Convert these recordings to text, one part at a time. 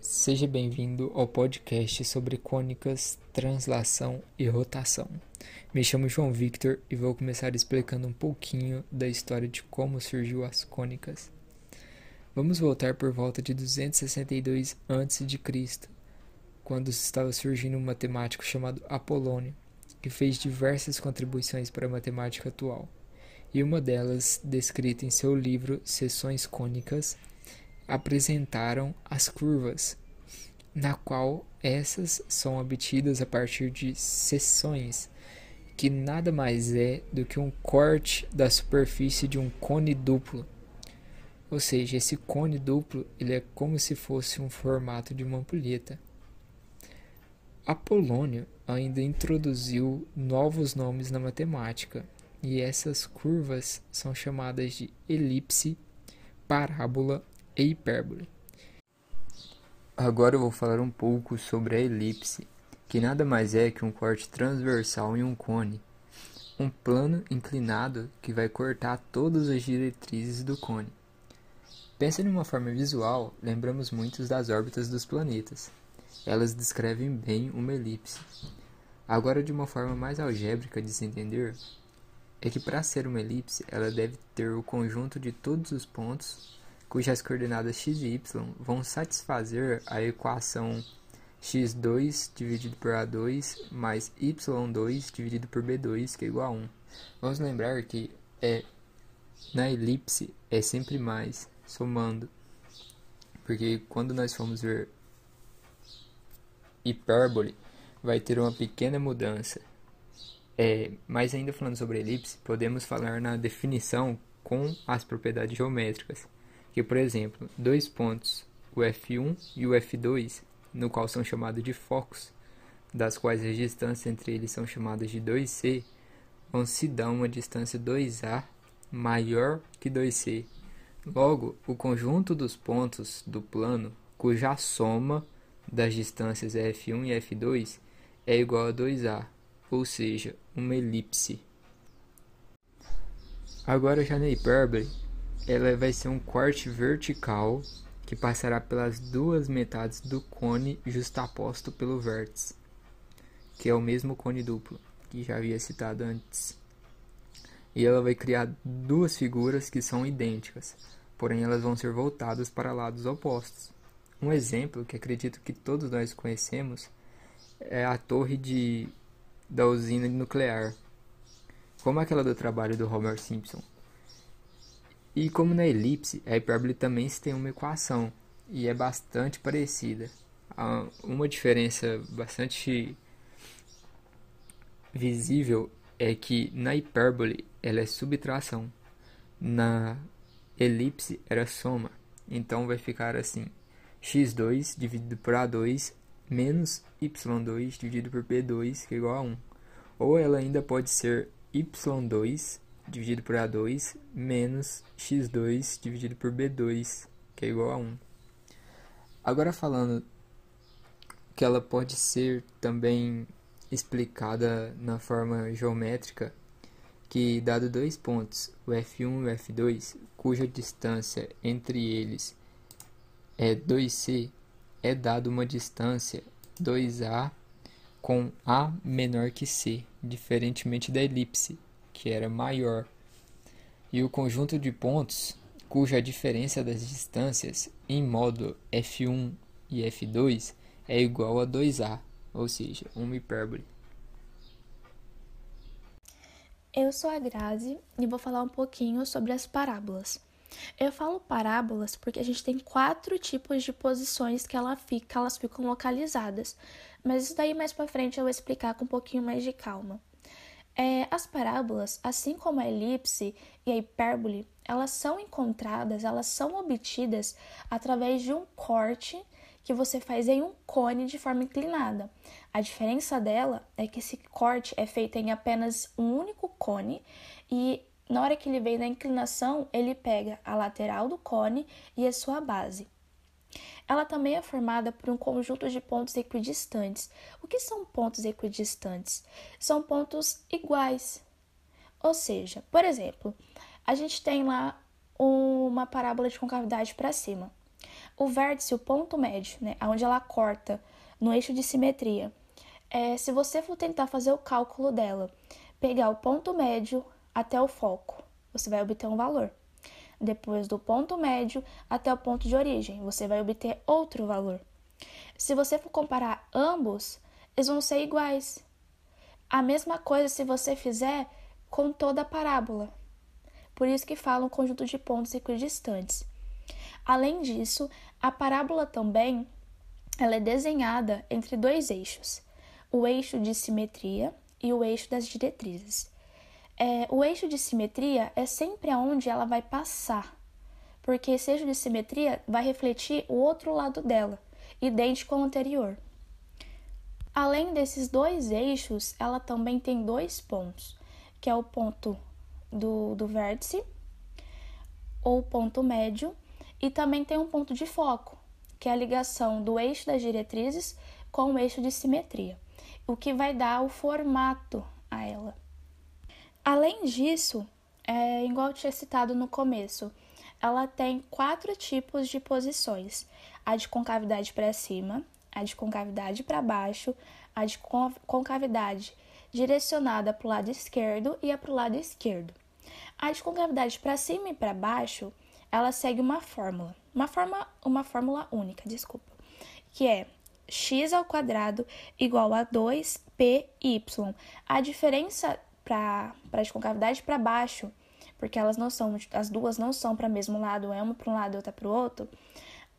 Seja bem-vindo ao podcast sobre cônicas, translação e rotação. Me chamo João Victor e vou começar explicando um pouquinho da história de como surgiu as cônicas. Vamos voltar por volta de 262 a.C., quando estava surgindo um matemático chamado Apolônio, que fez diversas contribuições para a matemática atual, e uma delas, descrita em seu livro Seções Cônicas, apresentaram as curvas, na qual essas são obtidas a partir de seções, que nada mais é do que um corte da superfície de um cone duplo. Ou seja, esse cone duplo ele é como se fosse um formato de uma ampulheta. Apolônio ainda introduziu novos nomes na matemática, e essas curvas são chamadas de elipse, parábola e hipérbole. Agora eu vou falar um pouco sobre a elipse, que nada mais é que um corte transversal em um cone, um plano inclinado que vai cortar todas as diretrizes do cone. Pensa uma forma visual, lembramos muitos das órbitas dos planetas. Elas descrevem bem uma elipse. Agora, de uma forma mais algébrica de se entender, é que para ser uma elipse, ela deve ter o conjunto de todos os pontos cujas coordenadas x e y vão satisfazer a equação x2 dividido por a2 mais y2 dividido por b2, que é igual a 1. Vamos lembrar que é na elipse é sempre mais somando. Porque quando nós formos ver hipérbole, vai ter uma pequena mudança. É, mas ainda falando sobre elipse, podemos falar na definição com as propriedades geométricas que, por exemplo, dois pontos, o F1 e o F2, no qual são chamados de focos, das quais as distâncias entre eles são chamadas de 2C, vão se dar uma distância 2A maior que 2C. Logo, o conjunto dos pontos do plano, cuja soma das distâncias F1 e F2 é igual a 2A, ou seja, uma elipse. Agora já na hipérbole, ela vai ser um corte vertical que passará pelas duas metades do cone justaposto pelo vértice, que é o mesmo cone duplo que já havia citado antes. E ela vai criar duas figuras que são idênticas, porém elas vão ser voltadas para lados opostos. Um exemplo que acredito que todos nós conhecemos é a torre de, da usina nuclear, como aquela do trabalho do Homer Simpson. E como na elipse, a hipérbole também tem uma equação e é bastante parecida. Há uma diferença bastante visível é que na hipérbole ela é subtração, na elipse era soma. Então vai ficar assim: x2 dividido por a2 menos y2 dividido por b2 que é igual a 1. Ou ela ainda pode ser y2 dividido por A2 menos x2 dividido por B2, que é igual a 1. Agora falando que ela pode ser também explicada na forma geométrica, que dado dois pontos, o F1 e o F2, cuja distância entre eles é 2c, é dado uma distância 2a com a menor que c, diferentemente da elipse, que era maior, e o conjunto de pontos cuja diferença das distâncias em modo f1 e f2 é igual a 2a, ou seja, uma hipérbole. Eu sou a Grazi e vou falar um pouquinho sobre as parábolas. Eu falo parábolas porque a gente tem quatro tipos de posições que ela fica, elas ficam localizadas. Mas isso daí mais para frente eu vou explicar com um pouquinho mais de calma. É, as parábolas, assim como a elipse e a hipérbole, elas são encontradas, elas são obtidas através de um corte que você faz em um cone de forma inclinada. A diferença dela é que esse corte é feito em apenas um único cone e na hora que ele vem na inclinação, ele pega a lateral do cone e a sua base. Ela também é formada por um conjunto de pontos equidistantes. O que são pontos equidistantes? São pontos iguais. Ou seja, por exemplo, a gente tem lá uma parábola de concavidade para cima. o vértice, o ponto médio, né, onde ela corta no eixo de simetria, é, se você for tentar fazer o cálculo dela, pegar o ponto médio até o foco, você vai obter um valor. Depois do ponto médio até o ponto de origem, você vai obter outro valor. Se você for comparar ambos, eles vão ser iguais. A mesma coisa se você fizer com toda a parábola. Por isso que falam conjunto de pontos equidistantes. Além disso, a parábola também ela é desenhada entre dois eixos, o eixo de simetria e o eixo das diretrizes. É, o eixo de simetria é sempre aonde ela vai passar, porque esse eixo de simetria vai refletir o outro lado dela, idêntico ao anterior. Além desses dois eixos, ela também tem dois pontos, que é o ponto do, do vértice, ou ponto médio, e também tem um ponto de foco, que é a ligação do eixo das diretrizes com o eixo de simetria, o que vai dar o formato a ela. Além disso, é, igual tinha citado no começo, ela tem quatro tipos de posições: a de concavidade para cima, a de concavidade para baixo, a de concavidade direcionada para o lado esquerdo e a para o lado esquerdo. A de concavidade para cima e para baixo, ela segue uma fórmula, uma, forma, uma fórmula única, desculpa, que é x ao quadrado igual a 2py. A diferença para a de concavidade para baixo, porque elas não são, as duas não são para o mesmo lado, é uma para um lado e outra para o outro,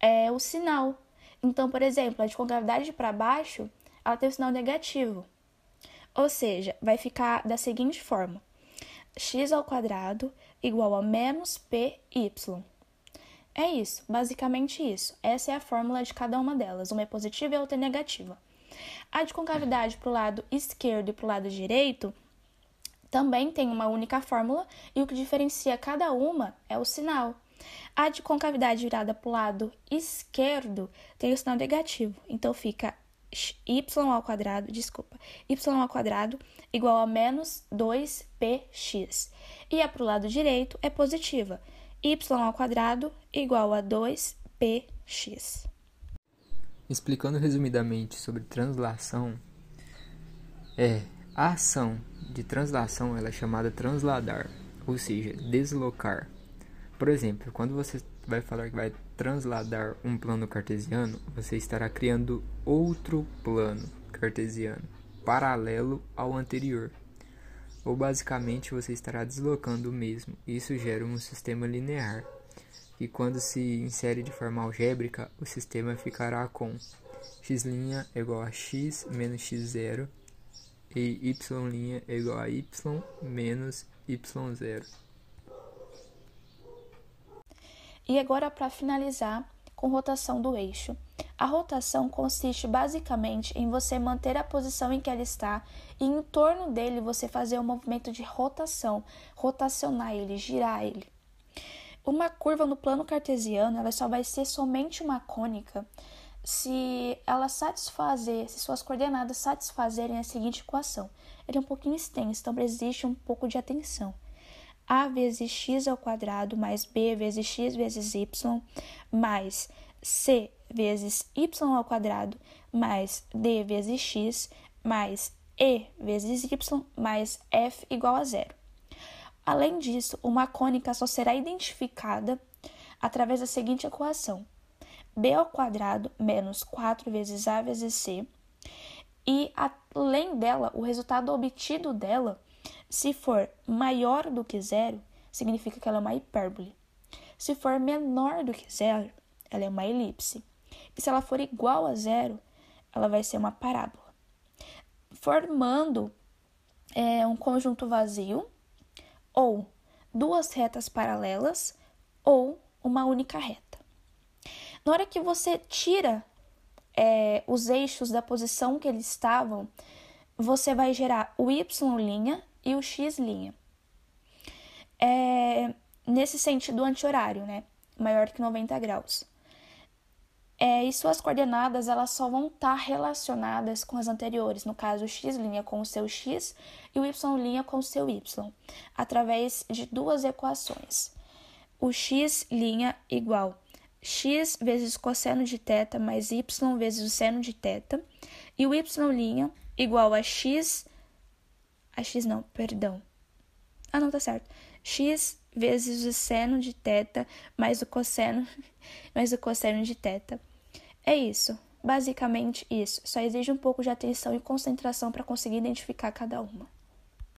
é o sinal. Então, por exemplo, a de concavidade para baixo, ela tem o sinal negativo. Ou seja, vai ficar da seguinte forma: x ao quadrado igual a menos py. É isso, basicamente isso. Essa é a fórmula de cada uma delas. Uma é positiva e a outra é negativa. A de concavidade para o lado esquerdo e para o lado direito também tem uma única fórmula e o que diferencia cada uma é o sinal. A de concavidade virada para o lado esquerdo tem o sinal negativo, então fica y ao quadrado, desculpa, y ao quadrado igual a menos 2px. E a para o lado direito é positiva, y ao quadrado igual a 2px. Explicando resumidamente sobre translação, é a ação de translação ela é chamada transladar, ou seja, deslocar. Por exemplo, quando você vai falar que vai transladar um plano cartesiano, você estará criando outro plano cartesiano paralelo ao anterior. Ou basicamente você estará deslocando o mesmo. Isso gera um sistema linear. E quando se insere de forma algébrica, o sistema ficará com x' igual a x menos x0 e y' é igual a y menos y0. E agora, para finalizar, com rotação do eixo. A rotação consiste basicamente em você manter a posição em que ela está e em torno dele você fazer um movimento de rotação, rotacionar ele, girar ele. Uma curva no plano cartesiano ela só vai ser somente uma cônica se ela satisfazer, se suas coordenadas satisfazerem a seguinte equação. Ele é um pouquinho extenso, então existe um pouco de atenção a vezes x ao quadrado mais b vezes x vezes y mais c vezes y ao quadrado mais d vezes x mais e vezes y mais f igual a zero. Além disso, uma cônica só será identificada através da seguinte equação: b ao quadrado menos 4 vezes a vezes c, e além dela, o resultado obtido dela se for maior do que zero, significa que ela é uma hipérbole. Se for menor do que zero, ela é uma elipse. E se ela for igual a zero, ela vai ser uma parábola. Formando é, um conjunto vazio, ou duas retas paralelas, ou uma única reta. Na hora que você tira é, os eixos da posição que eles estavam, você vai gerar o y' e o x'. É, nesse sentido anti-horário, né? Maior que 90 graus. É, e suas coordenadas elas só vão estar tá relacionadas com as anteriores, no caso o x' com o seu x e o y' com o seu y, através de duas equações. O x' igual x vezes cosseno de θ mais y vezes o seno de θ, e o y' igual a x. A x não, perdão. Ah, não, tá certo. x vezes o seno de θ mais o cosseno, mais o cosseno de θ. É isso. Basicamente isso. Só exige um pouco de atenção e concentração para conseguir identificar cada uma.